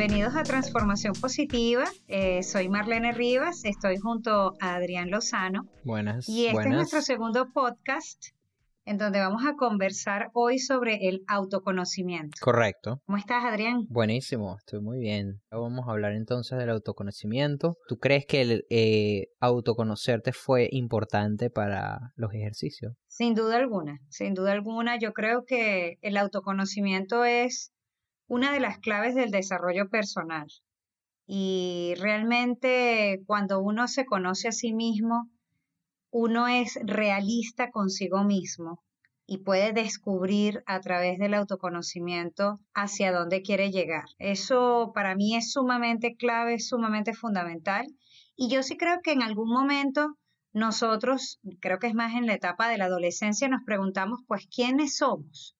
bienvenidos a Transformación Positiva. Eh, soy Marlene Rivas, estoy junto a Adrián Lozano. Buenas. Y este es nuestro segundo podcast en donde vamos a conversar hoy sobre el autoconocimiento. Correcto. ¿Cómo estás, Adrián? Buenísimo, estoy muy bien. Vamos a hablar entonces del autoconocimiento. ¿Tú crees que el eh, autoconocerte fue importante para los ejercicios? Sin duda alguna, sin duda alguna. Yo creo que el autoconocimiento es una de las claves del desarrollo personal. Y realmente cuando uno se conoce a sí mismo, uno es realista consigo mismo y puede descubrir a través del autoconocimiento hacia dónde quiere llegar. Eso para mí es sumamente clave, sumamente fundamental. Y yo sí creo que en algún momento nosotros, creo que es más en la etapa de la adolescencia, nos preguntamos, pues, ¿quiénes somos?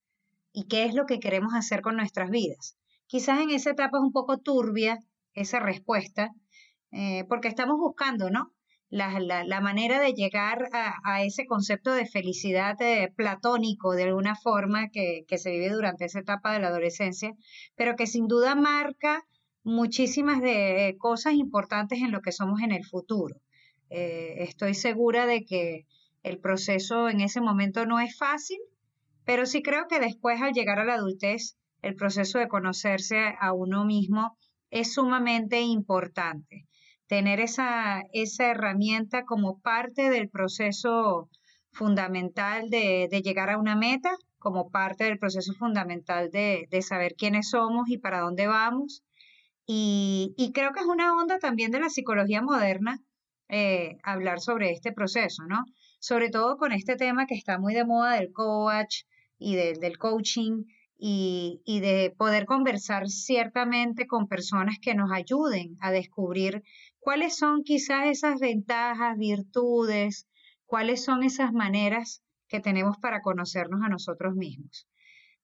¿Y qué es lo que queremos hacer con nuestras vidas? Quizás en esa etapa es un poco turbia esa respuesta, eh, porque estamos buscando, ¿no? la, manera de llegar a, ese concepto de felicidad eh, platónico de alguna forma que, se vive durante esa etapa de la adolescencia, pero que sin duda marca muchísimas de cosas importantes en lo que somos en el futuro. Eh, estoy segura de que el proceso en ese momento no es fácil, pero sí creo que después al llegar a la adultez, el proceso de conocerse a uno mismo es sumamente importante tener esa, esa herramienta como parte del proceso fundamental de, llegar a una meta, como parte del proceso fundamental de, saber quiénes somos y para dónde vamos. Y, creo que es una onda también de la psicología moderna eh, hablar sobre este proceso, ¿no? Sobre todo con este tema que está muy de moda del coach y del coaching y, y, de poder conversar ciertamente con personas que nos ayuden a descubrir ¿Cuáles son quizás esas ventajas, virtudes? ¿Cuáles son esas maneras que tenemos para conocernos a nosotros mismos?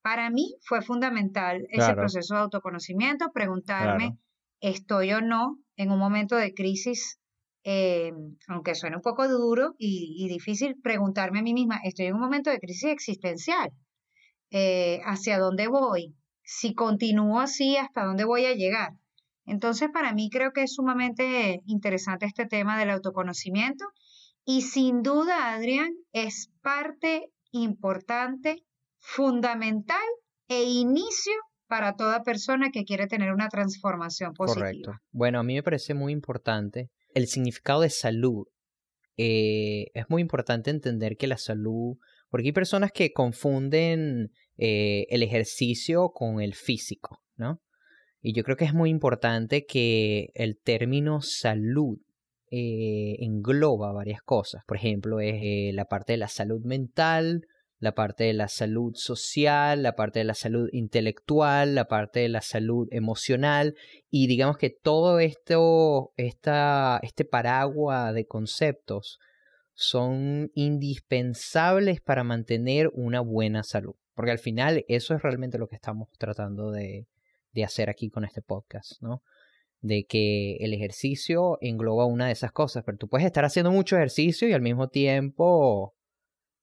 Para mí fue fundamental ese proceso de autoconocimiento, preguntarme, ¿estoy o no en un momento de crisis? Eh, aunque suene un poco duro y, difícil, preguntarme a mí misma, ¿estoy en un momento de crisis existencial? Eh, ¿Hacia dónde voy? Si continúo así, ¿hasta dónde voy a llegar? Entonces, para mí creo que es sumamente interesante este tema del autoconocimiento y sin duda, Adrián, es parte importante, fundamental e inicio para toda persona que quiere tener una transformación positiva. Correcto. Bueno, a mí me parece muy importante el significado de salud. Eh, es muy importante entender que la salud, porque hay personas que confunden eh, el ejercicio con el físico, ¿no? Y yo creo que es muy importante que el término salud eh, engloba varias cosas. Por ejemplo, es eh, la parte de la salud mental, la parte de la salud social, la parte de la salud intelectual, la parte de la salud emocional y digamos que todo esto, esta, este paraguas de conceptos son indispensables para mantener una buena salud. Porque al final eso es realmente lo que estamos tratando de, de hacer aquí con este podcast, ¿no? De que el ejercicio engloba una de esas cosas, pero tú puedes estar haciendo mucho ejercicio y al mismo tiempo,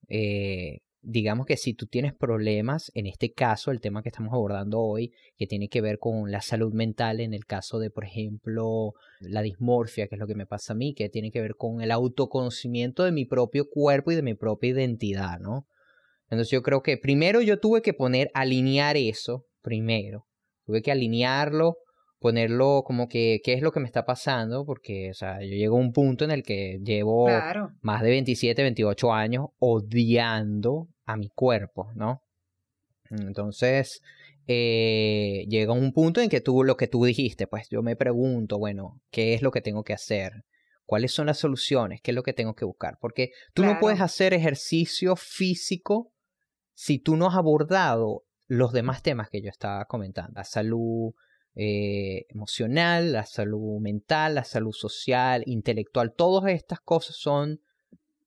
eh, digamos que si tú tienes problemas, en este caso, el tema que estamos abordando hoy, que tiene que ver con la salud mental, en el caso de, por ejemplo, la dismorfia, que es lo que me pasa a mí, que tiene que ver con el autoconocimiento de mi propio cuerpo y de mi propia identidad, ¿no? Entonces yo creo que primero yo tuve que poner, alinear eso, primero, Tuve que alinearlo, ponerlo como que qué es lo que me está pasando, porque, o sea, yo llego a un punto en el que llevo más de 27, 28 años odiando a mi cuerpo, ¿no? Entonces, eh, llega un punto en que tú, lo que tú dijiste, pues yo me pregunto, bueno, ¿qué es lo que tengo que hacer? ¿Cuáles son las soluciones? ¿Qué es lo que tengo que buscar? Porque tú no puedes hacer ejercicio físico si tú no has abordado los demás temas que yo estaba comentando, la salud eh, emocional, la salud mental, la salud social, intelectual, todas estas cosas son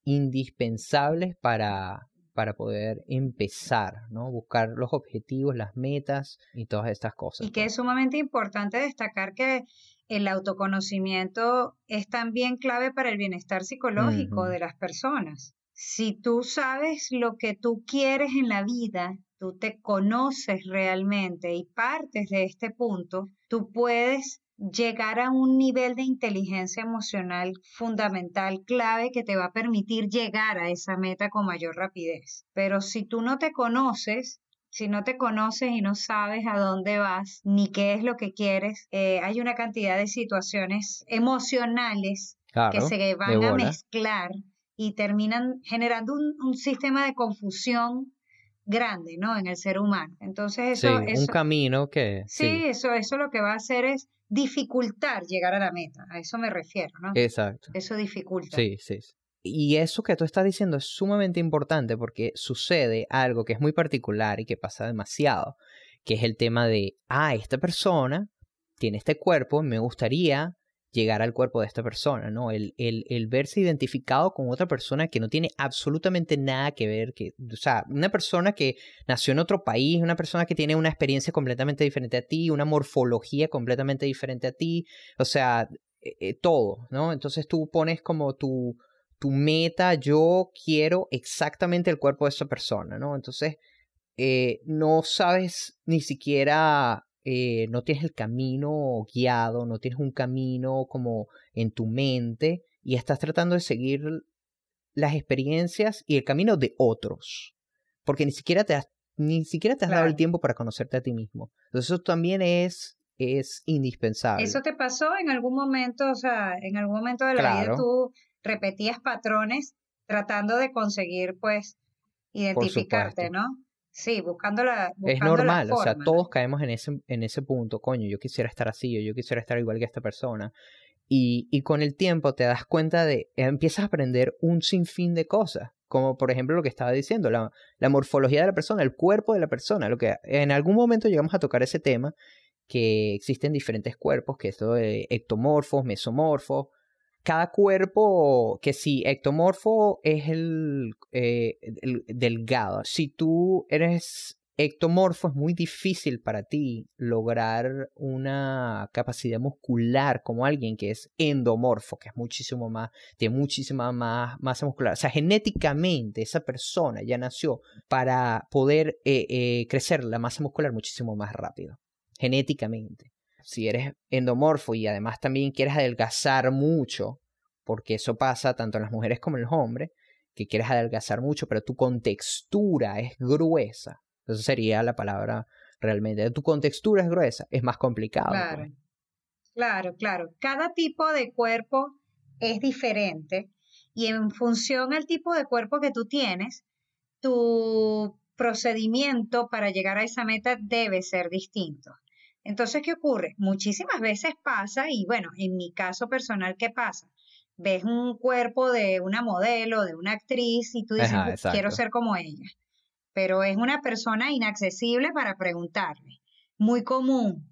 indispensables para, para poder empezar, ¿no? Buscar los objetivos, las metas y todas estas cosas. Y que es sumamente importante destacar que el autoconocimiento es también clave para el bienestar psicológico de las personas. Si tú sabes lo que tú quieres en la vida tú te conoces realmente y partes de este punto, tú puedes llegar a un nivel de inteligencia emocional fundamental, clave, que te va a permitir llegar a esa meta con mayor rapidez. Pero si tú no te conoces, si no te conoces y no sabes a dónde vas ni qué es lo que quieres, eh, hay una cantidad de situaciones emocionales que se van a mezclar y terminan generando un, sistema de confusión grande, ¿no? En el ser humano. Entonces eso... Sí, un camino que... Sí, Eso, eso lo que va a hacer es dificultar llegar a la meta. A eso me refiero, ¿no? Exacto. Eso dificulta. Sí, sí. Y eso que tú estás diciendo es sumamente importante porque sucede algo que es muy particular y que pasa demasiado, que es el tema de, ah, esta persona tiene este cuerpo, me gustaría llegar al cuerpo de esta persona, ¿no? El, el, el, verse identificado con otra persona que no tiene absolutamente nada que ver, que, o sea, una persona que nació en otro país, una persona que tiene una experiencia completamente diferente a ti, una morfología completamente diferente a ti, o sea, eh, eh, todo, ¿no? Entonces tú pones como tu, tu meta, yo quiero exactamente el cuerpo de esa persona, ¿no? Entonces, eh, no sabes ni siquiera eh, no tienes el camino guiado, no tienes un camino como en tu mente y estás tratando de seguir las experiencias y el camino de otros, porque ni siquiera te has, ni siquiera te has dado el tiempo para conocerte a ti mismo. Entonces eso también es, es indispensable. ¿Eso te pasó en algún momento? O sea, en algún momento de la vida tú repetías patrones tratando de conseguir, pues, identificarte, ¿no? Sí, buscando la. es normal, o sea, todos caemos en ese, en ese punto. Coño, yo quisiera estar así, o yo quisiera estar igual que esta persona. Y, y con el tiempo te das cuenta de. Empiezas a aprender un sinfín de cosas. Como por ejemplo lo que estaba diciendo, la, la morfología de la persona, el cuerpo de la persona. Lo que en algún momento llegamos a tocar ese tema, que existen diferentes cuerpos, que es lo de ectomorfos, mesomorfos, cada cuerpo, que si ectomorfo es eh, el, delgado, si tú eres ectomorfo es muy difícil para ti lograr una capacidad muscular como alguien que es endomorfo, que es muchísimo más, tiene muchísima más masa muscular. O sea, genéticamente esa persona ya nació para poder eh, eh, crecer la masa muscular muchísimo más rápido, genéticamente si eres endomorfo y además también quieres adelgazar mucho, porque eso pasa tanto en las mujeres como en los hombres, que quieres adelgazar mucho, pero tu contextura es gruesa. Eso sería la palabra realmente. Tu contextura es gruesa, es más complicado. Claro, pues. claro, claro. Cada tipo de cuerpo es diferente y en función al tipo de cuerpo que tú tienes, tu procedimiento para llegar a esa meta debe ser distinto. Entonces, ¿qué ocurre? Muchísimas veces pasa, y bueno, en mi caso personal, ¿qué pasa? Ves un cuerpo de una modelo, de una actriz, y tú dices, quiero ser como ella. Pero es una persona inaccesible para preguntarle. Muy común,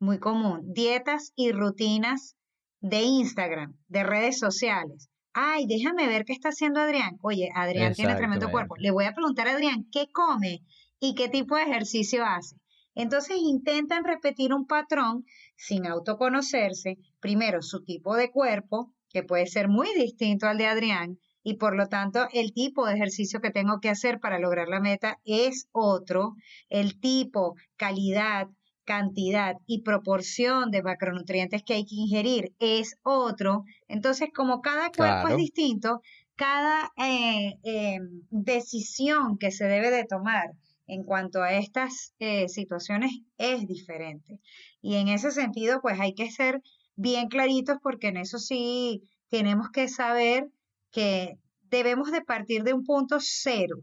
muy común. Dietas y rutinas de Instagram, de redes sociales. Ay, déjame ver qué está haciendo Adrián. Oye, Adrián tiene tremendo cuerpo. Le voy a preguntar a Adrián qué come y qué tipo de ejercicio hace. Entonces intentan repetir un patrón sin autoconocerse, primero su tipo de cuerpo, que puede ser muy distinto al de Adrián, y por lo tanto el tipo de ejercicio que tengo que hacer para lograr la meta es otro, el tipo, calidad, cantidad y proporción de macronutrientes que hay que ingerir es otro. Entonces, como cada cuerpo es distinto, cada eh, em, decisión que se debe de tomar en cuanto a estas eh, situaciones es diferente. Y en ese sentido, pues hay que ser bien claritos porque en eso sí tenemos que saber que debemos de partir de un punto cero.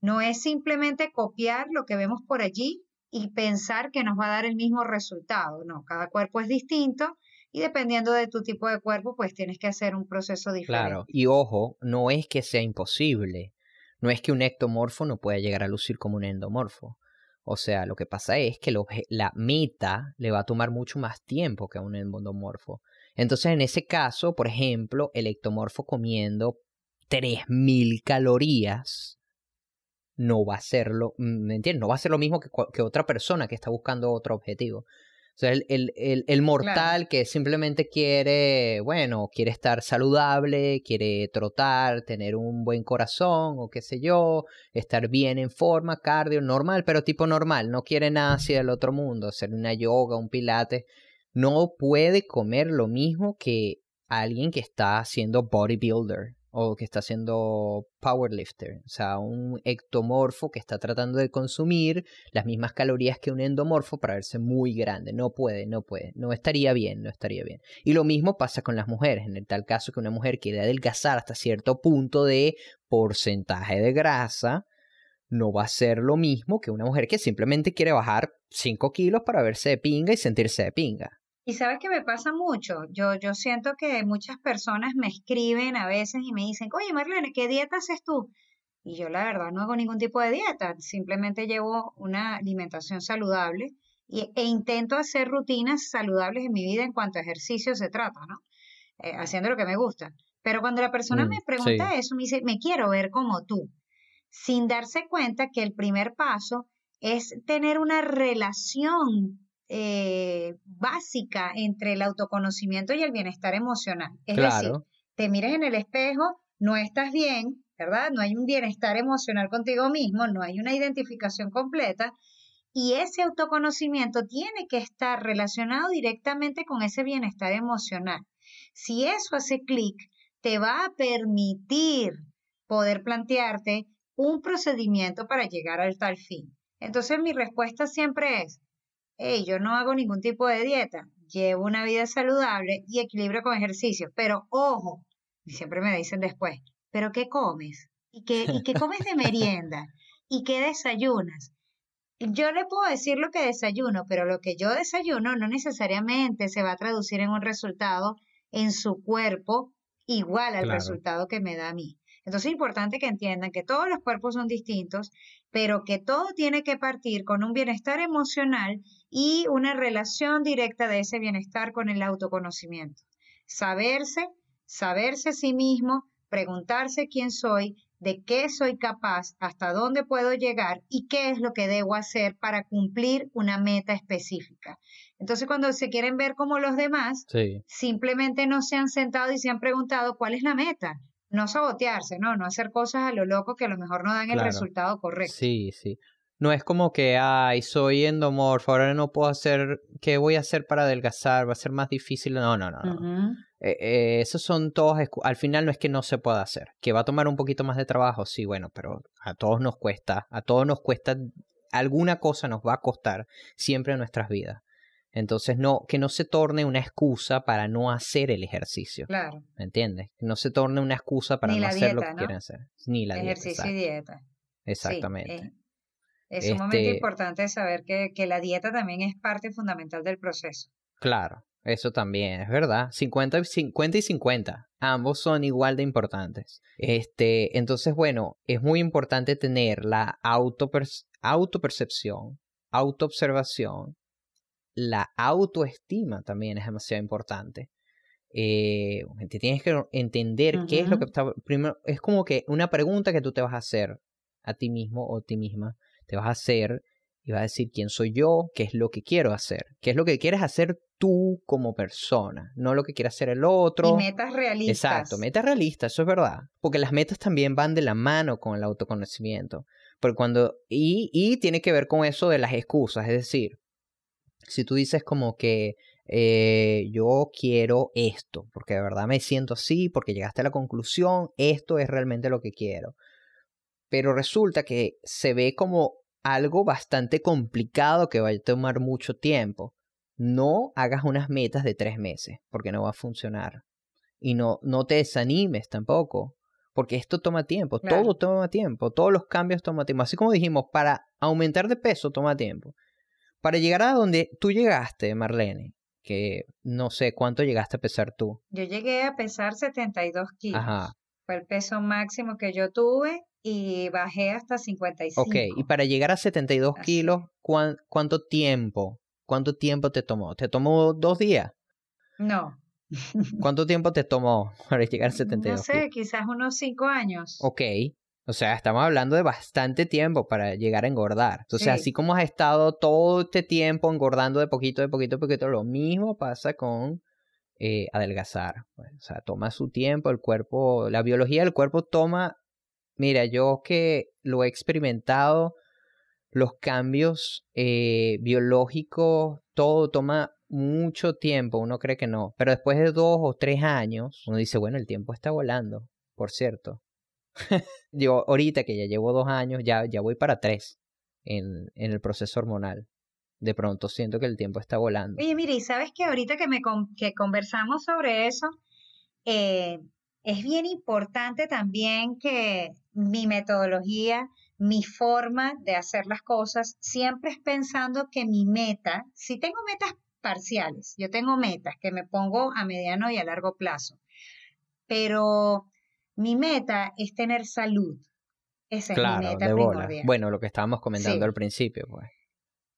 No es simplemente copiar lo que vemos por allí y pensar que nos va a dar el mismo resultado. No, cada cuerpo es distinto y dependiendo de tu tipo de cuerpo, pues tienes que hacer un proceso diferente. Claro, y ojo, no es que sea imposible. No es que un ectomorfo no pueda llegar a lucir como un endomorfo. O sea, lo que pasa es que la meta le va a tomar mucho más tiempo que a un endomorfo. Entonces, en ese caso, por ejemplo, el ectomorfo comiendo 3000 calorías no va a ser lo, ¿me entiendes? No va a ser lo mismo que, que otra persona que está buscando otro objetivo. O sea, el, el, el, mortal que simplemente quiere, bueno, quiere estar saludable, quiere trotar, tener un buen corazón o qué sé yo, estar bien en forma, cardio, normal, pero tipo normal, no quiere nada hacia el otro mundo, hacer una yoga, un pilates, no puede comer lo mismo que alguien que está haciendo bodybuilder o que está haciendo powerlifter, o sea, un ectomorfo que está tratando de consumir las mismas calorías que un endomorfo para verse muy grande. No puede, no puede, no estaría bien, no estaría bien. Y lo mismo pasa con las mujeres, en el tal caso que una mujer quiere adelgazar hasta cierto punto de porcentaje de grasa, no va a ser lo mismo que una mujer que simplemente quiere bajar 5 kilos para verse de pinga y sentirse de pinga. Y sabes que me pasa mucho. Yo, yo siento que muchas personas me escriben a veces y me dicen, oye Marlene, ¿qué dieta haces tú? Y yo la verdad no hago ningún tipo de dieta, simplemente llevo una alimentación saludable y, e intento hacer rutinas saludables en mi vida en cuanto a ejercicio se trata, ¿no? Eh, haciendo lo que me gusta. Pero cuando la persona mm, me pregunta eso, me dice, me quiero ver como tú, sin darse cuenta que el primer paso es tener una relación eh, básica entre el autoconocimiento y el bienestar emocional. Es decir, te miras en el espejo, no estás bien, ¿verdad? No hay un bienestar emocional contigo mismo, no hay una identificación completa. Y ese autoconocimiento tiene que estar relacionado directamente con ese bienestar emocional. Si eso hace clic, te va a permitir poder plantearte un procedimiento para llegar al tal fin. Entonces mi respuesta siempre es, hey, yo no hago ningún tipo de dieta, llevo una vida saludable y equilibrio con ejercicio, pero ojo, y siempre me dicen después, pero ¿qué comes? ¿Y qué, y qué comes de merienda? ¿Y qué desayunas? Yo le puedo decir lo que desayuno, pero lo que yo desayuno no necesariamente se va a traducir en un resultado en su cuerpo igual al resultado que me da a mí. Entonces es importante que entiendan que todos los cuerpos son distintos, pero que todo tiene que partir con un bienestar emocional y una relación directa de ese bienestar con el autoconocimiento. Saberse, saberse a sí mismo, preguntarse quién soy, de qué soy capaz, hasta dónde puedo llegar y qué es lo que debo hacer para cumplir una meta específica. Entonces, cuando se quieren ver como los demás, simplemente no se han sentado y se han preguntado cuál es la meta. No sabotearse, ¿no? No hacer cosas a lo loco que a lo mejor no dan el resultado correcto. Sí, sí. No es como que, ay, soy endomorfo, ahora no puedo hacer, ¿qué voy a hacer para adelgazar? Va a ser más difícil. No, no, no. no. Eh, eh, esos son todos, al final no es que no se pueda hacer, que va a tomar un poquito más de trabajo, sí, bueno, pero a todos nos cuesta, a todos nos cuesta, alguna cosa nos va a costar siempre en nuestras vidas. Entonces, no, que no se torne una excusa para no hacer el ejercicio. Claro. ¿Me entiendes? Que no se torne una excusa para no hacer lo que quieren hacer. Ni la ejercicio y dieta. Exactamente. Eh, es sumamente este importante saber que, que la dieta también es parte fundamental del proceso. Claro, eso también es verdad. 50, 50 y 50. Ambos son igual de importantes. Este, entonces, bueno, es muy importante tener la autopercepción, autoobservación. La autoestima también es demasiado importante. Eh, tienes que entender qué es lo que está. Primero, es como que una pregunta que tú te vas a hacer a ti mismo o a ti misma te vas a hacer y vas a decir quién soy yo, qué es lo que quiero hacer, qué es lo que quieres hacer tú como persona, no lo que quiere hacer el otro. Y metas realistas. Exacto, metas realistas, eso es verdad. Porque las metas también van de la mano con el autoconocimiento. Porque cuando, y, y tiene que ver con eso de las excusas, es decir, si tú dices como que eh, yo quiero esto, porque de verdad me siento así, porque llegaste a la conclusión, esto es realmente lo que quiero pero resulta que se ve como algo bastante complicado que va a tomar mucho tiempo. No hagas unas metas de tres meses, porque no va a funcionar. Y no, no te desanimes tampoco, porque esto toma tiempo, todo toma tiempo, todos los cambios toman tiempo. Así como dijimos, para aumentar de peso toma tiempo. Para llegar a donde tú llegaste, Marlene, que no sé cuánto llegaste a pesar tú. Yo llegué a pesar 72 kilos. Ajá. Fue el peso máximo que yo tuve y bajé hasta 55. Ok, y para llegar a 72 kilos, ¿cuánto tiempo? ¿Cuánto tiempo te tomó? ¿Te tomó dos días? No. ¿Cuánto tiempo te tomó para llegar a 72 No sé, quizás unos cinco años. Ok, O sea, estamos hablando de bastante tiempo para llegar a engordar. Entonces, así como has estado todo este tiempo engordando de poquito, de poquito, de poquito, lo mismo pasa con eh, adelgazar. O sea, toma su tiempo, el cuerpo, la biología del cuerpo toma, mira, yo que lo he experimentado, los cambios eh, biológicos, todo toma mucho tiempo, uno cree que no, pero después de dos o tres años, uno dice, bueno, el tiempo está volando, por cierto. Yo ahorita que ya llevo dos años, ya, ya voy para tres en, en el proceso hormonal de pronto siento que el tiempo está volando. Oye, mire, y sabes que ahorita que, me que conversamos sobre eso, eh, es bien importante también que mi metodología, mi forma de hacer las cosas, siempre es pensando que mi meta, si tengo metas parciales, yo tengo metas que me pongo a mediano y a largo plazo, pero mi meta es tener salud. Esa es mi meta primordial. Bueno, lo que estábamos comentando al principio, pues.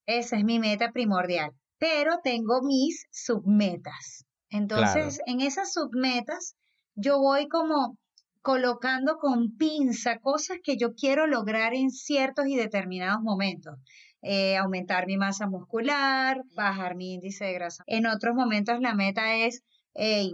Esa es mi meta primordial. Pero tengo mis submetas. Entonces, en esas submetas, yo voy como colocando con pinza cosas que yo quiero lograr en ciertos y determinados momentos. Eh, aumentar mi masa muscular, bajar mi índice de grasa. En otros momentos la meta es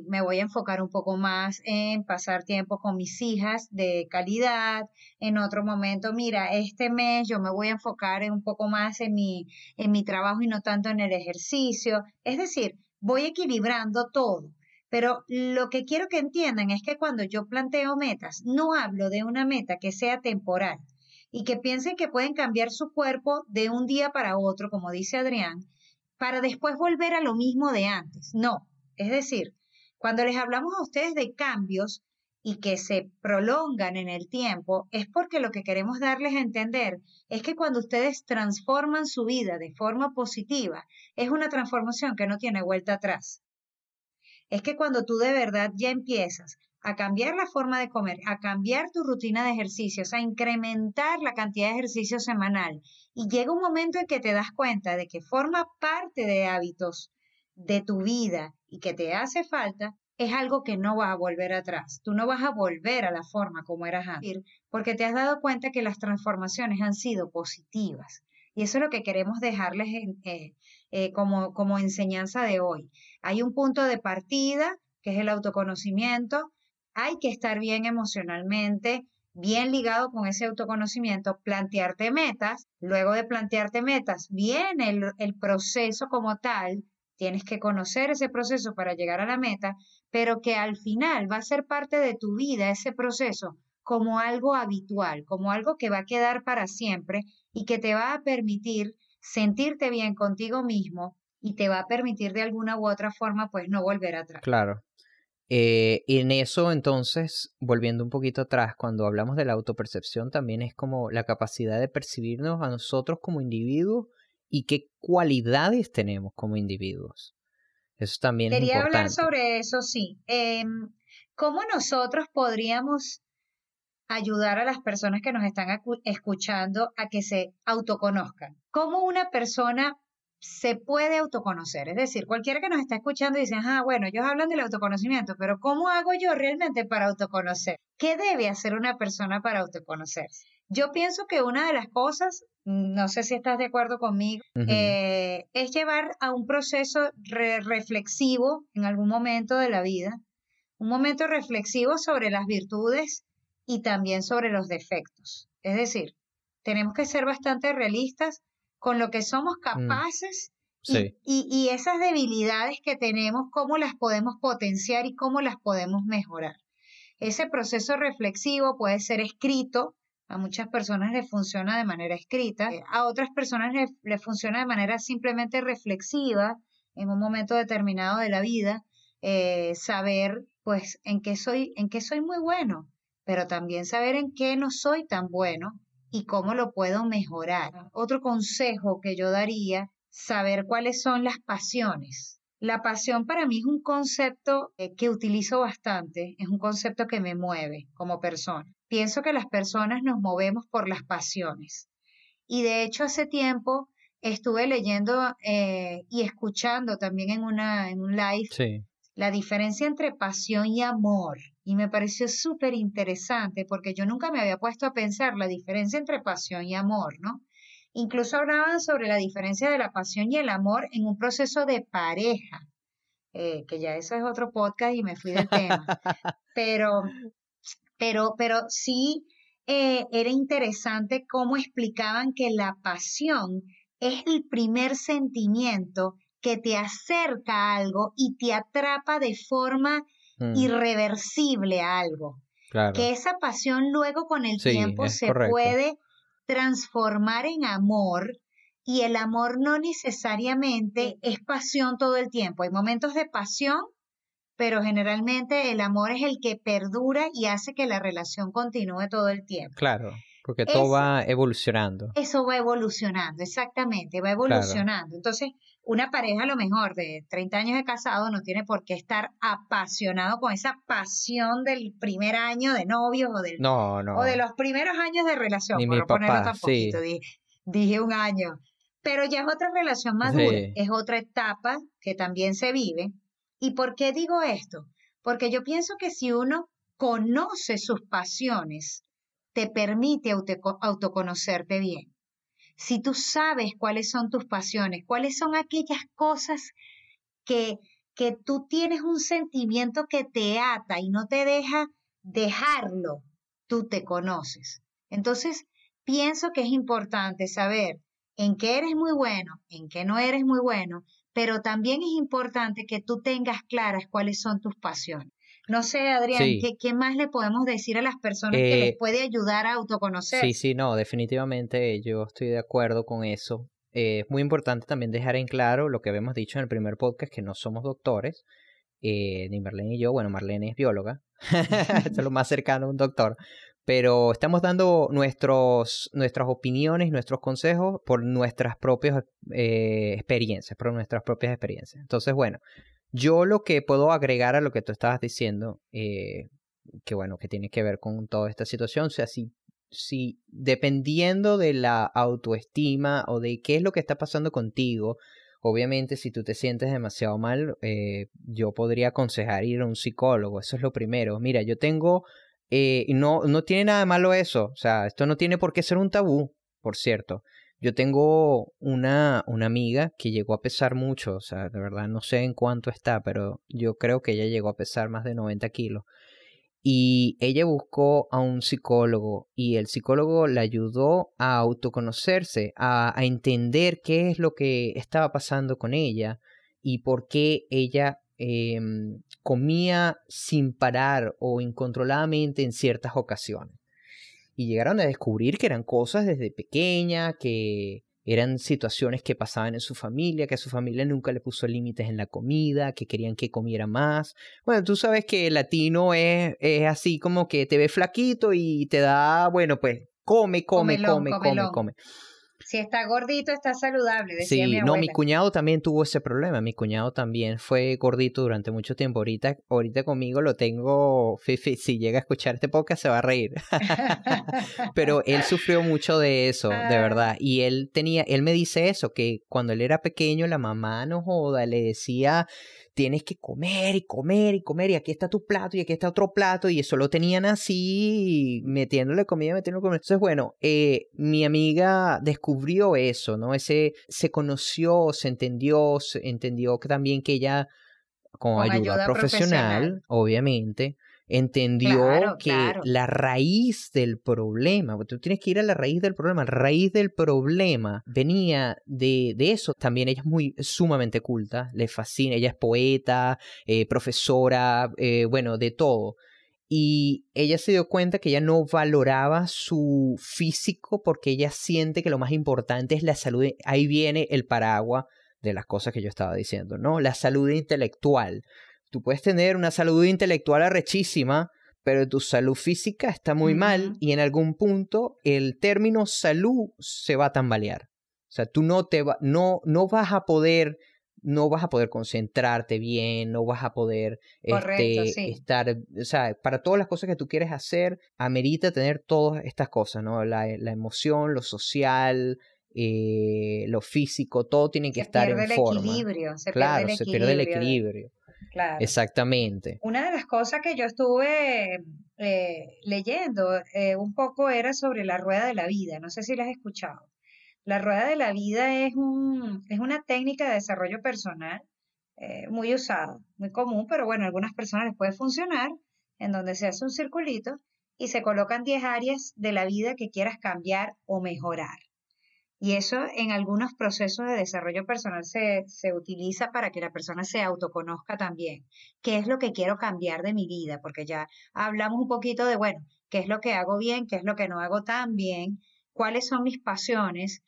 me voy a enfocar un poco más en pasar tiempo con mis hijas de calidad. En otro momento, mira, este mes yo me voy a enfocar un poco más en mi, en mi trabajo y no tanto en el ejercicio. Es decir, voy equilibrando todo. Pero lo que quiero que entiendan es que cuando yo planteo metas, no hablo de una meta que sea temporal y que piensen que pueden cambiar su cuerpo de un día para otro, como dice Adrián, para después volver a lo mismo de antes. No, es decir, cuando les hablamos a ustedes de cambios y que se prolongan en el tiempo, es porque lo que queremos darles a entender es que cuando ustedes transforman su vida de forma positiva, es una transformación que no tiene vuelta atrás. Es que cuando tú de verdad ya empiezas a cambiar la forma de comer, a cambiar tu rutina de ejercicios, a incrementar la cantidad de ejercicio semanal, y llega un momento en que te das cuenta de que forma parte de hábitos de tu vida y que te hace falta, es algo que no va a volver atrás. Tú no vas a volver a la forma como eras antes, porque te has dado cuenta que las transformaciones han sido positivas. Y eso es lo que queremos dejarles eh, eh, como, como enseñanza de hoy. Hay un punto de partida, que es el autoconocimiento. Hay que estar bien emocionalmente, bien ligado con ese autoconocimiento, plantearte metas. Luego de plantearte metas, viene el, el proceso como tal tienes que conocer ese proceso para llegar a la meta, pero que al final va a ser parte de tu vida ese proceso como algo habitual, como algo que va a quedar para siempre y que te va a permitir sentirte bien contigo mismo y te va a permitir de alguna u otra forma pues no volver atrás. Claro. Eh, y en eso entonces, volviendo un poquito atrás, cuando hablamos de la autopercepción también es como la capacidad de percibirnos a nosotros como individuos y qué cualidades tenemos como individuos. Eso también es importante. Quería hablar sobre eso, sí. Em, ¿Cómo nosotros podríamos ayudar a las personas que nos están escuchando a que se autoconozcan? ¿Cómo una persona se puede autoconocer? Es decir, cualquiera que nos está escuchando dice, ah, bueno, ellos hablan del autoconocimiento, pero ¿cómo hago yo realmente para autoconocer? ¿Qué debe hacer una persona para autoconocerse? Yo pienso que una de las cosas, no sé si estás de acuerdo conmigo, eh, es llevar a un proceso reflexivo en algún momento de la vida, un momento reflexivo sobre las virtudes y también sobre los defectos. Es decir, tenemos que ser bastante realistas con lo que somos mm. capaces y, y, esas debilidades que tenemos, cómo las podemos potenciar y cómo las podemos mejorar. Ese proceso reflexivo puede ser escrito, a muchas personas les funciona de manera escrita, eh, a otras personas les, funciona de manera simplemente reflexiva en un momento determinado de la vida, eh, saber pues en qué soy, en qué soy muy bueno, pero también saber en qué no soy tan bueno y cómo lo puedo mejorar. Otro consejo que yo daría, saber cuáles son las pasiones. La pasión para mí es un concepto eh, que utilizo bastante, es un concepto que me mueve como persona. Pienso que las personas nos movemos por las pasiones. Y de hecho hace tiempo estuve leyendo eh, y escuchando también en, una, en un live la diferencia entre pasión y amor. Y me pareció súper interesante porque yo nunca me había puesto a pensar la diferencia entre pasión y amor, ¿no? Incluso hablaban sobre la diferencia de la pasión y el amor en un proceso de pareja, eh, que ya eso es otro podcast y me fui del tema. Pero, pero, pero sí eh, era interesante cómo explicaban que la pasión es el primer sentimiento que te acerca a algo y te atrapa de forma mm. irreversible a algo. Que esa pasión luego con el tiempo se puede transformar en amor y el amor no necesariamente es pasión todo el tiempo. Hay momentos de pasión, pero generalmente el amor es el que perdura y hace que la relación continúe todo el tiempo. Claro. Porque todo va evolucionando. Eso va evolucionando, exactamente, va evolucionando. Entonces, una pareja a lo mejor de 30 años de casado no tiene por qué estar apasionado con esa pasión del primer año de novios o, del, no, no. o de los primeros años de relación, Ni por mi ponerlo tan poquito, dije, un año. Pero ya es otra relación madura, es otra etapa que también se vive. ¿Y por qué digo esto? Porque yo pienso que si uno conoce sus pasiones, te permite autoconocerte bien. Si tú sabes cuáles son tus pasiones, cuáles son aquellas cosas que, que tú tienes un sentimiento que te ata y no te deja dejarlo, tú te conoces. Entonces, pienso que es importante saber en qué eres muy bueno, en qué no eres muy bueno, pero también es importante que tú tengas claras cuáles son tus pasiones. No sé, Adrián, ¿qué, más le podemos decir a las personas que les eh, puede ayudar a autoconocer? Sí, sí, no, definitivamente yo estoy de acuerdo con eso. Eh, es muy importante también dejar en claro lo que habíamos dicho en el primer podcast, que no somos doctores, eh, ni Marlene ni yo. Bueno, Marlene es bióloga, es lo más cercano a un doctor. Pero estamos dando nuestros, nuestras opiniones, nuestros consejos por nuestras propias experiencias, por nuestras propias experiencias. Entonces, bueno, yo lo que puedo agregar a lo que tú estabas diciendo, eh, que bueno, que tiene que ver con toda esta situación, o sea, si, si dependiendo de la autoestima o de qué es lo que está pasando contigo, obviamente si tú te sientes demasiado mal, eh, yo podría aconsejar ir a un psicólogo, eso es lo primero. Mira, yo tengo, eh, no, no tiene nada de malo eso, o sea, esto no tiene por qué ser un tabú, por cierto. Yo tengo una, una amiga que llegó a pesar mucho, o sea, de verdad no sé en cuánto está, pero yo creo que ella llegó a pesar más de 90 kilos. Y ella buscó a un psicólogo y el psicólogo le ayudó a autoconocerse, a, entender qué es lo que estaba pasando con ella y por qué ella em, comía sin parar o incontroladamente en ciertas ocasiones y llegaron a descubrir que eran cosas desde pequeña, que eran situaciones que pasaban en su familia, que a su familia nunca le puso límites en la comida, que querían que comiera más. Bueno, tú sabes que el latino es, es así como que te ve flaquito y te da, bueno, pues come, come, come, come, come. Si está gordito, está saludable. Decía sí, no, mi cuñado también tuvo ese problema. Mi cuñado también fue gordito durante mucho tiempo. Ahorita, ahorita conmigo lo tengo. Si llega a escuchar este podcast, se va a reír. Pero él sufrió mucho de eso, de ah. verdad. Y él tenía, él me dice eso, que cuando él era pequeño, la mamá no joda, le decía tienes que comer y comer y comer y aquí está tu plato y aquí está otro plato y eso lo tenían así metiéndole comida, metiéndole comida. Entonces, bueno, eh, mi amiga descubrió eso, ¿no? Ese se conoció, se entendió, se entendió que también que ella con, ayuda, profesional, obviamente, entendió que la raíz del problema, tú tienes que ir a la raíz del problema, la raíz del problema venía de, de eso. También ella es muy sumamente culta, le fascina, ella es poeta, eh, profesora, eh, bueno, de todo. Y ella se dio cuenta que ella no valoraba su físico porque ella siente que lo más importante es la salud. Ahí viene el paraguas de las cosas que yo estaba diciendo, ¿no? La salud intelectual. Tú puedes tener una salud intelectual arrechísima, pero tu salud física está muy mal y en algún punto el término salud se va a tambalear. O sea, tú no te va, no, no vas a poder no vas a poder concentrarte bien, no vas a poder este, estar, o sea, para todas las cosas que tú quieres hacer, amerita tener todas estas cosas, ¿no? La, la emoción, lo social, eh, lo físico, todo tiene que estar en forma. Equilibrio, se claro, pierde el se pierde el equilibrio. Claro. Exactamente. Una de las cosas que yo estuve eh, leyendo eh, un poco era sobre la rueda de la vida. No sé si la has escuchado. La rueda de la vida es, un, es una técnica de desarrollo personal eh, muy usada, muy común, pero bueno, a algunas personas les puede funcionar, en donde se hace un circulito y se colocan 10 áreas de la vida que quieras cambiar o mejorar. Y eso en algunos procesos de desarrollo personal se, se, utiliza para que la persona se autoconozca también. ¿Qué es lo que quiero cambiar de mi vida? Porque ya hablamos un poquito de, bueno, qué es lo que hago bien, qué es lo que no hago tan bien, cuáles son mis pasiones,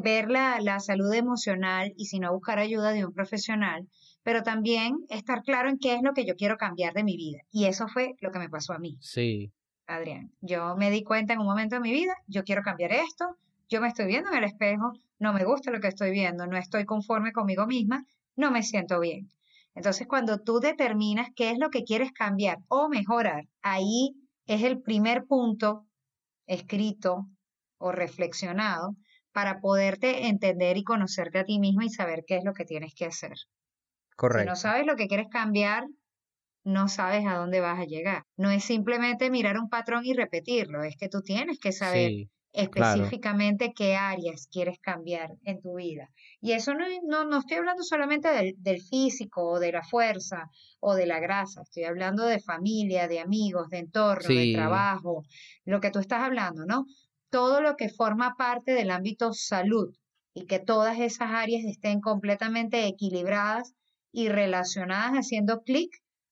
ver la, la salud emocional y si no buscar ayuda de un profesional, pero también estar claro en qué es lo que yo quiero cambiar de mi vida. Y eso fue lo que me pasó a mí. Sí. Adrián, yo me di cuenta en un momento de mi vida, yo quiero cambiar esto, yo me estoy viendo en el espejo, no me gusta lo que estoy viendo, no estoy conforme conmigo misma, no me siento bien. Entonces, cuando tú determinas qué es lo que quieres cambiar o mejorar, ahí es el primer punto escrito o reflexionado para poderte entender y conocerte a ti misma y saber qué es lo que tienes que hacer. Correcto. Si no sabes lo que quieres cambiar, no sabes a dónde vas a llegar. No es simplemente mirar un patrón y repetirlo, es que tú tienes que saber específicamente qué áreas quieres cambiar en tu vida. Y eso no, no, no estoy hablando solamente del, del, físico o de la fuerza o de la grasa, estoy hablando de familia, de amigos, de entorno, de trabajo, lo que tú estás hablando, ¿no? Todo lo que forma parte del ámbito salud y que todas esas áreas estén completamente equilibradas y relacionadas haciendo clic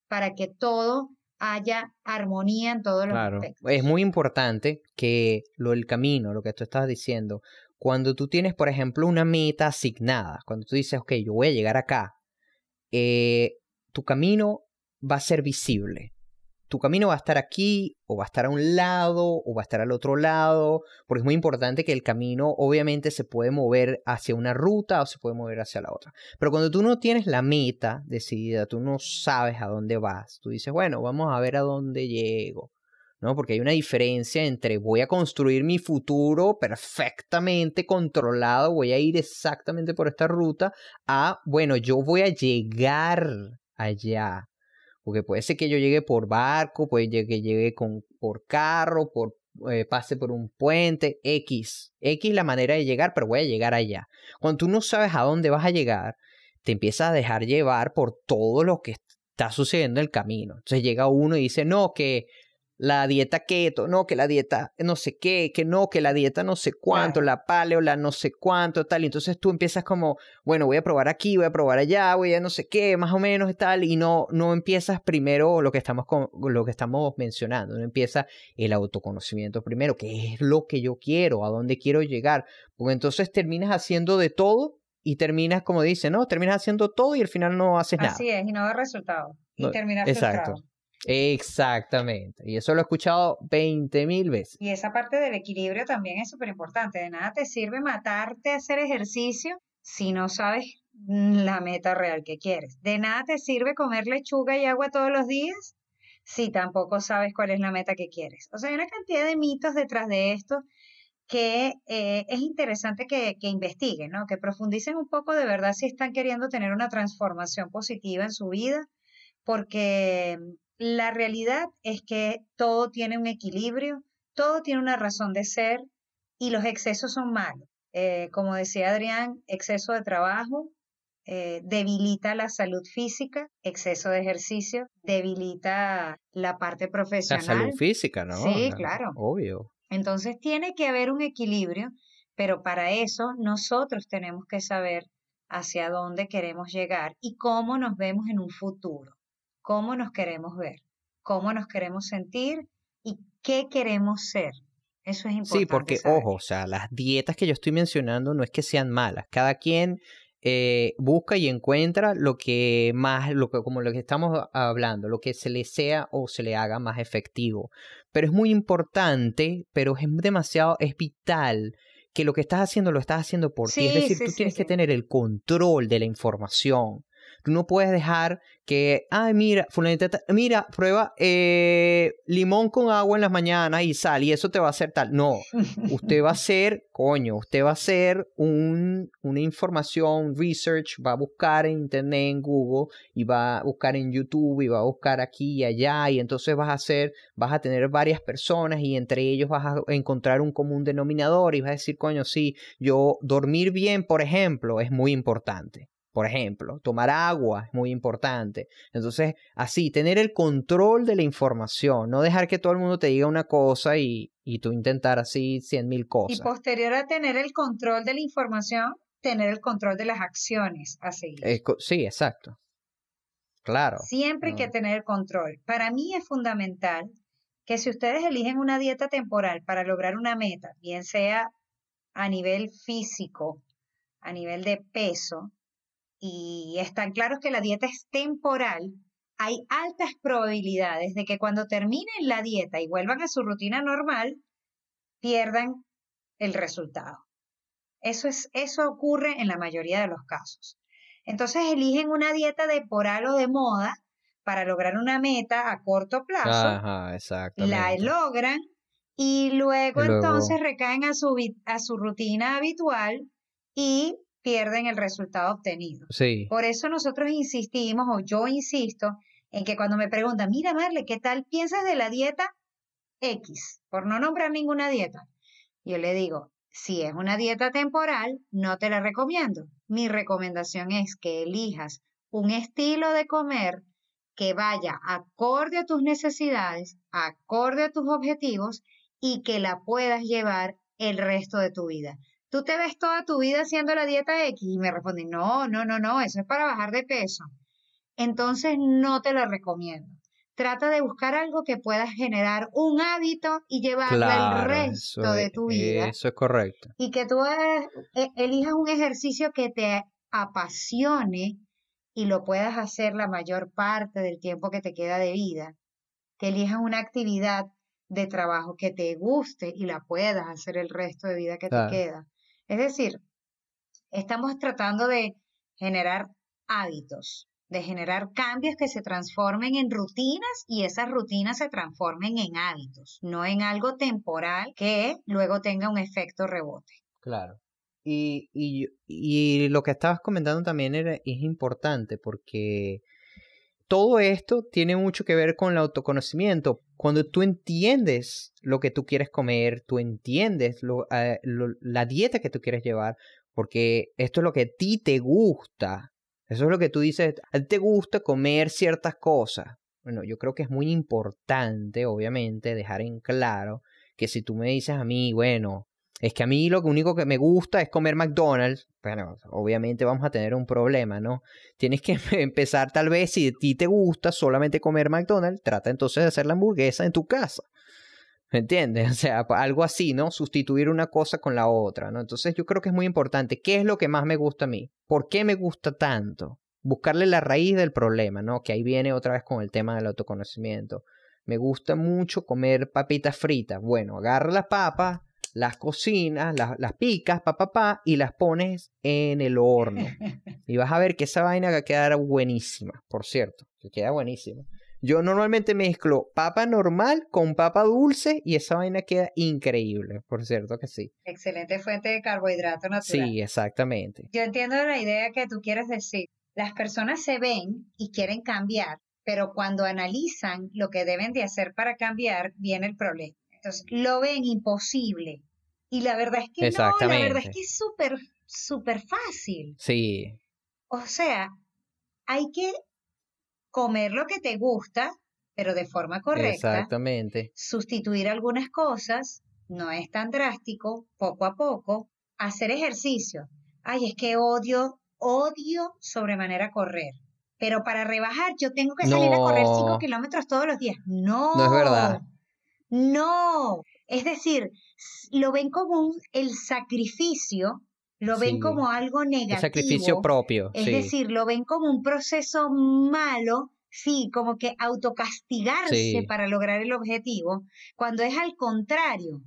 para que todo haya armonía en todos los claro. aspectos. Es muy importante que lo del camino, lo que tú estás diciendo, cuando tú tienes, por ejemplo, una meta asignada, cuando tú dices, ok, yo voy a llegar acá, eh, tu camino va a ser visible tu camino va a estar aquí, o va a estar a un lado, o va a estar al otro lado, porque es muy importante que el camino obviamente se puede mover hacia una ruta o se puede mover hacia la otra. Pero cuando tú no tienes la meta decidida, tú no sabes a dónde vas, tú dices, bueno, vamos a ver a dónde llego. ¿no? Porque hay una diferencia entre voy a construir mi futuro perfectamente controlado, voy a ir exactamente por esta ruta, a, bueno, yo voy a llegar allá. Porque puede ser que yo llegue por barco, puede que llegue con, por carro, por, eh, pase por un puente, X. X la manera de llegar, pero voy a llegar allá. Cuando tú no sabes a dónde vas a llegar, te empiezas a dejar llevar por todo lo que está sucediendo en el camino. Entonces llega uno y dice, no, que la dieta keto, no, que la dieta no sé qué, que no, que la dieta no sé cuánto, la paleo, la no sé cuánto, tal. Y entonces tú empiezas como, bueno, voy a probar aquí, voy a probar allá, voy a no sé qué, más o menos y tal. Y no, no empiezas primero lo que estamos, con, lo que estamos mencionando, no empieza el autoconocimiento primero, qué es lo que yo quiero, a dónde quiero llegar. Porque entonces terminas haciendo de todo y terminas, como dice, ¿no? Terminas haciendo todo y al final no haces nada. Así es, y no da resultado. Y terminas Exacto. Exactamente. Y eso lo he escuchado 20 mil veces. Y esa parte del equilibrio también es súper importante. De nada te sirve matarte a hacer ejercicio si no sabes la meta real que quieres. De nada te sirve comer lechuga y agua todos los días si tampoco sabes cuál es la meta que quieres. O sea, hay una cantidad de mitos detrás de esto que eh, es interesante que, que investiguen, ¿no? que profundicen un poco de verdad si están queriendo tener una transformación positiva en su vida, porque la realidad es que todo tiene un equilibrio, todo tiene una razón de ser y los excesos son malos. Eh, como decía Adrián, exceso de trabajo eh, debilita la salud física, exceso de ejercicio debilita la parte profesional. La salud física, ¿no? Sí, claro. Obvio. Entonces tiene que haber un equilibrio, pero para eso nosotros tenemos que saber hacia dónde queremos llegar y cómo nos vemos en un futuro cómo nos queremos ver, cómo nos queremos sentir y qué queremos ser. Eso es importante. Sí, porque ojo, o sea, las dietas que yo estoy mencionando no es que sean malas. Cada quien eh, busca y encuentra lo que más, lo que, como lo que estamos hablando, lo que se le sea o se le haga más efectivo. Pero es muy importante, pero es demasiado, es vital que lo que estás haciendo lo estás haciendo por ti. Es decir, tú tienes que tener el control de la información. Tú no puedes dejar que, ay, mira, fulanita, mira, prueba eh, limón con agua en las mañanas y sal y eso te va a hacer tal. No, usted va a hacer, coño, usted va a hacer un, una información, research, va a buscar en internet, en Google y va a buscar en YouTube y va a buscar aquí y allá y entonces vas a hacer, vas a tener varias personas y entre ellos vas a encontrar un común denominador y vas a decir, coño, sí, yo dormir bien, por ejemplo, es muy importante por ejemplo, tomar agua es muy importante. Entonces, así, tener el control de la información, no dejar que todo el mundo te diga una cosa y, y tú intentar así cien mil cosas. Y posterior a tener el control de la información, tener el control de las acciones a seguir. sí, exacto. Claro. Siempre hay que tener el control. Para mí es fundamental que si ustedes eligen una dieta temporal para lograr una meta, bien sea a nivel físico, a nivel de peso, y están claros que la dieta es temporal, hay altas probabilidades de que cuando terminen la dieta y vuelvan a su rutina normal, pierdan el resultado. Eso, es, eso ocurre en la mayoría de los casos. Entonces eligen una dieta temporal o de moda para lograr una meta a corto plazo. Ajá, la logran y luego, entonces recaen a su, a su rutina habitual y pierden el resultado obtenido. Sí. Por eso nosotros insistimos, o yo insisto, en que cuando me preguntan, mira Marle, ¿qué tal piensas de la dieta X? Por no nombrar ninguna dieta. Yo le digo, si es una dieta temporal, no te la recomiendo. Mi recomendación es que elijas un estilo de comer que vaya acorde a tus necesidades, acorde a tus objetivos y que la puedas llevar el resto de tu vida. ¿Tú te ves toda tu vida haciendo la dieta X? Y me responden, no, no, no, no, eso es para bajar de peso. Entonces no te lo recomiendo. Trata de buscar algo que puedas generar un hábito y llevarlo el resto de tu vida. Eso es correcto. Y que tú e, elijas un ejercicio que te apasione y lo puedas hacer la mayor parte del tiempo que te queda de vida. Que elijas una actividad de trabajo que te guste y la puedas hacer el resto de vida que te queda. Es decir, estamos tratando de generar hábitos, de generar cambios que se transformen en rutinas y esas rutinas se transformen en hábitos, no en algo temporal que luego tenga un efecto rebote. Claro. Y, y, y lo que estabas comentando también es importante porque todo esto tiene mucho que ver con el autoconocimiento. Cuando tú entiendes lo que tú quieres comer, tú entiendes eh, la dieta que tú quieres llevar, porque esto es lo que a ti te gusta. Eso es lo que tú dices, a ti te gusta comer ciertas cosas. Bueno, yo creo que es muy importante, obviamente, dejar en claro que si tú me dices a mí, bueno, es que a mí lo único que me gusta es comer McDonald's. Bueno, obviamente vamos a tener un problema, ¿no? Tienes que empezar tal vez, si a ti te gusta solamente comer McDonald's, trata entonces de hacer la hamburguesa en tu casa. ¿Me entiendes? O sea, algo así, ¿no? Sustituir una cosa con la otra, ¿no? Entonces yo creo que es muy importante. ¿Qué es lo que más me gusta a mí? ¿Por qué me gusta tanto? Buscarle la raíz del problema, ¿no? Que ahí viene otra vez con el tema del autoconocimiento. Me gusta mucho comer papitas fritas. Bueno, agarra las papas, las cocinas, las, las picas, pa, pa, pa, y las pones en el horno. Y vas a ver que esa vaina va a quedar buenísima, por cierto, que queda buenísima. Yo normalmente mezclo papa normal con papa dulce y esa vaina queda increíble, por cierto que sí. Excelente fuente de carbohidrato natural. Sí, exactamente. Yo entiendo la idea que tú quieres decir. Las personas se ven y quieren cambiar, pero cuando analizan lo que deben de hacer para cambiar, viene el problema. Lo ven imposible. Y la verdad es que no, la verdad es que es súper, súper fácil. Sí. O sea, hay que comer lo que te gusta, pero de forma correcta. Exactamente. Sustituir algunas cosas, no es tan drástico, poco a poco. Hacer ejercicio. Ay, es que odio, odio sobremanera correr. Pero para rebajar yo tengo que salir a correr cinco kilómetros todos los días. No. No es verdad. No, es decir, lo ven como el sacrificio, lo ven como algo negativo. El sacrificio propio. Es decir, lo ven como un proceso malo, sí, como que autocastigarse para lograr el objetivo, cuando es al contrario.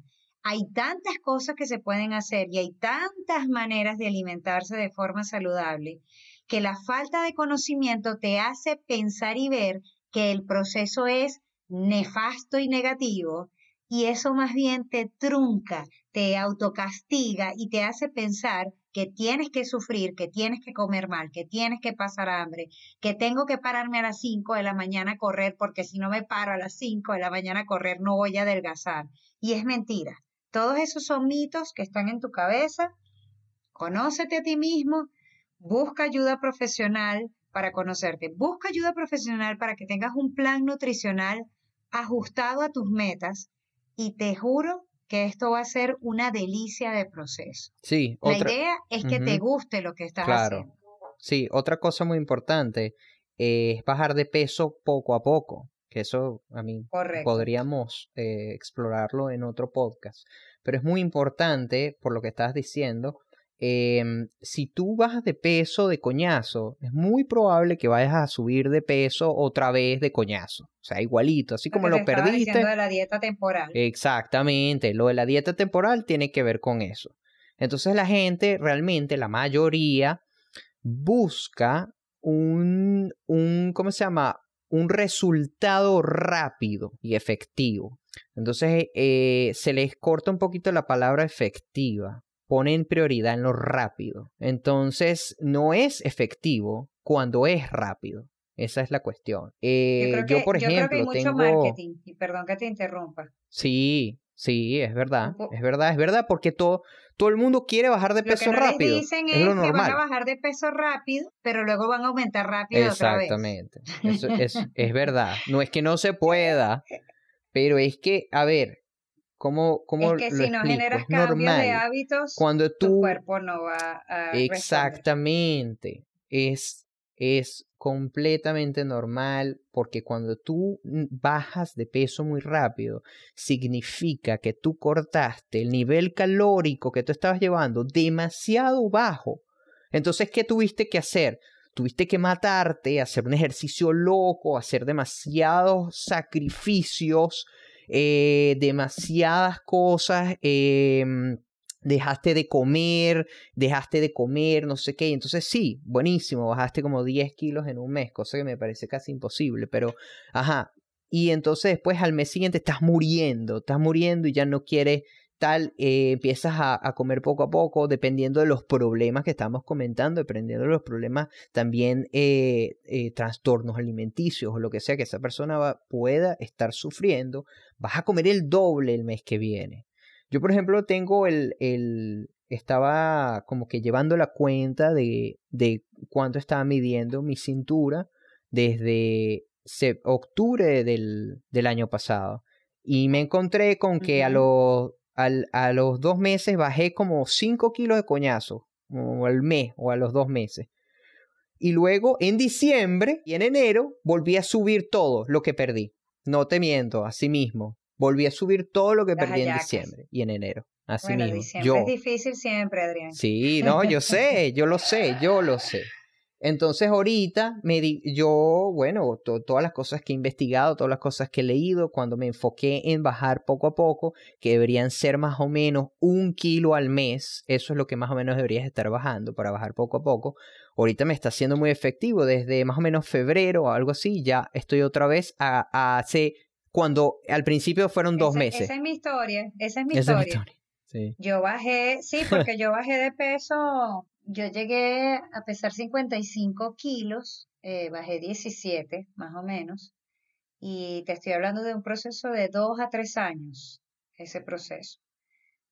Hay tantas cosas que se pueden hacer y hay tantas maneras de alimentarse de forma saludable que la falta de conocimiento te hace pensar y ver que el proceso es nefasto y negativo y eso más bien te trunca, te autocastiga y te hace pensar que tienes que sufrir, que tienes que comer mal, que tienes que pasar hambre, que tengo que pararme a las 5 de la mañana a correr porque si no me paro a las 5 de la mañana a correr no voy a adelgazar. Y es mentira. Todos esos son mitos que están en tu cabeza. Conócete a ti mismo, busca ayuda profesional para conocerte, busca ayuda profesional para que tengas un plan nutricional ajustado a tus metas y te juro que esto va a ser una delicia de proceso. Sí, la idea es que te guste lo que estás claro. haciendo. Sí, otra cosa muy importante es bajar de peso poco a poco, que eso a mí podríamos eh, explorarlo en otro podcast, pero es muy importante, por lo que estás diciendo, Em, si tú bajas de peso de coñazo, es muy probable que vayas a subir de peso otra vez de coñazo. O sea, igualito, así como lo perdiste. de la dieta temporal. Exactamente, lo de la dieta temporal tiene que ver con eso. Entonces la gente, realmente la mayoría, busca un, un ¿cómo se llama? Un resultado rápido y efectivo. Entonces eh, se les corta un poquito la palabra efectiva ponen prioridad en lo rápido. Entonces, no es efectivo cuando es rápido. Esa es la cuestión. Eh, yo, por ejemplo, creo que hay mucho marketing, y perdón que te interrumpa. Sí, sí, es verdad, es verdad, es verdad, porque todo, todo el mundo quiere bajar de peso rápido. Lo que dicen es, que van a bajar de peso rápido, pero luego van a aumentar rápido Exactamente. otra vez. Eso es, es verdad. No es que no se pueda, pero es que, a ver, ¿Cómo, cómo es que si no generas cambios de hábitos, cuando tu cuerpo no va a. Exactamente. Es, es completamente normal porque cuando tú bajas de peso muy rápido, significa que tú cortaste el nivel calórico que tú estabas llevando demasiado bajo. Entonces, ¿qué tuviste que hacer? Tuviste que matarte, hacer un ejercicio loco, hacer demasiados sacrificios eh, demasiadas cosas, em, dejaste de comer, dejaste de comer, no sé qué. Entonces sí, buenísimo, bajaste como 10 kilos en un mes, cosa que me parece casi imposible, pero, ajá. Y entonces después al mes siguiente estás muriendo, estás muriendo y ya no quieres tal, eh, empiezas a, comer poco a poco, dependiendo de los problemas que estamos comentando, dependiendo de los problemas también eh, eh, trastornos alimenticios o lo que sea que esa persona pueda estar sufriendo, vas a comer el doble el mes que viene. Yo, por ejemplo, tengo el, el estaba como que llevando la cuenta de, de cuánto estaba midiendo mi cintura desde octubre del, del año pasado. Y me encontré con que a los a los dos meses bajé como 5 kilos de coñazo, o al mes, o a los dos meses. Y luego en diciembre y en enero volví a subir todo lo que perdí. No te miento, así mismo. Volví a subir todo lo que perdí en diciembre y en enero. Así bueno, mismo. Diciembre es difícil siempre, Adrián. Sí, no, yo sé, yo lo sé, yo lo sé. Entonces ahorita me di, yo, bueno, todas las cosas que he investigado, todas las cosas que he leído, cuando me enfoqué en bajar poco a poco, que deberían ser más o menos un kilo al mes, eso es lo que más o menos deberías estar bajando para bajar poco a poco. Ahorita me está siendo muy efectivo, desde más o menos febrero o algo así, ya estoy otra vez a, hace, cuando al principio fueron dos meses. Esa es mi historia, esa es mi historia. Sí. Yo bajé, sí, porque yo bajé de peso yo llegué a pesar 55 kilos, eh, bajé 17 más o menos, y te estoy hablando de un proceso de 2 a 3 años, ese proceso.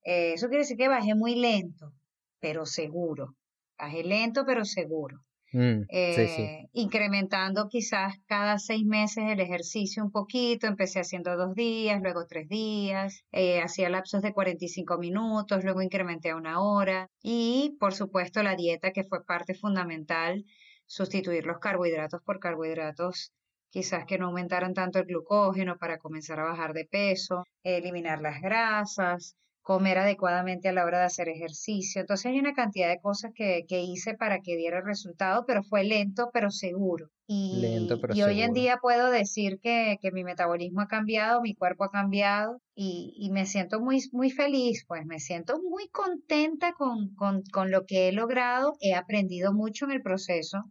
Eh, eso quiere decir que bajé muy lento, pero seguro. Bajé lento, pero seguro. Mm, eh, incrementando quizás cada seis meses el ejercicio un poquito, empecé haciendo dos días, luego tres días, eh, hacía lapsos de 45 minutos, luego incrementé a una hora y por supuesto la dieta que fue parte fundamental, sustituir los carbohidratos por carbohidratos quizás que no aumentaran tanto el glucógeno para comenzar a bajar de peso, eliminar las grasas, comer adecuadamente a la hora de hacer ejercicio. Entonces hay una cantidad de cosas que, que hice para que diera el resultado, pero fue lento pero seguro. Y, Lento, pero y hoy en día puedo decir que, que mi metabolismo ha cambiado, mi cuerpo ha cambiado y, y me siento muy, muy feliz, pues me siento muy contenta con, con, con lo que he logrado. He aprendido mucho en el proceso.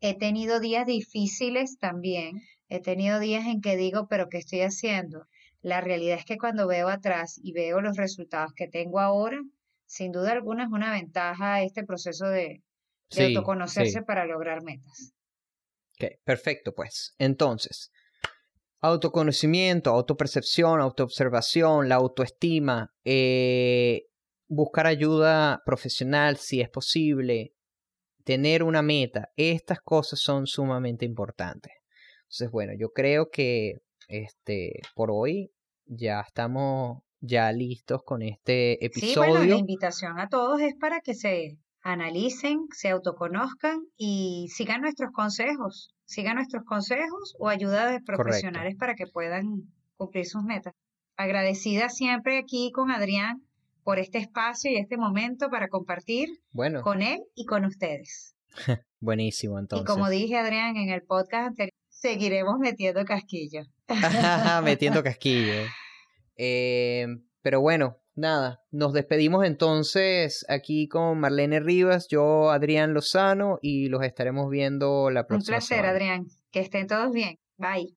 He tenido días difíciles también. He tenido días en que digo, pero ¿qué estoy haciendo? La realidad es que cuando veo atrás y veo los resultados que tengo ahora, sin duda alguna es una ventaja este proceso de, de Sí, autoconocerse sí. para lograr metas. Ok, perfecto, pues. Entonces, autoconocimiento, autopercepción, autoobservación, la autoestima, eh, buscar ayuda profesional si es posible, tener una meta, estas cosas son sumamente importantes. Entonces, bueno, yo creo que este, por hoy ya estamos ya listos con este Sí, bueno, la episodio. invitación a todos es para que se analicen, se autoconozcan y sigan nuestros consejos, sigan nuestros consejos o ayuda de Correcto. profesionales para que puedan cumplir sus metas. Agradecida siempre aquí con Adrián por este espacio y este momento para compartir Bueno, con él y con ustedes. buenísimo Y como entonces. dije, Adrián, en el podcast anterior, seguiremos metiendo casquillo. Metiendo casquillo. Eh, pero bueno, nada, nos despedimos entonces aquí con Marlene Rivas, yo Adrián Lozano y los estaremos viendo la Un próxima placer, semana. Adrián. Que estén todos bien. Bye.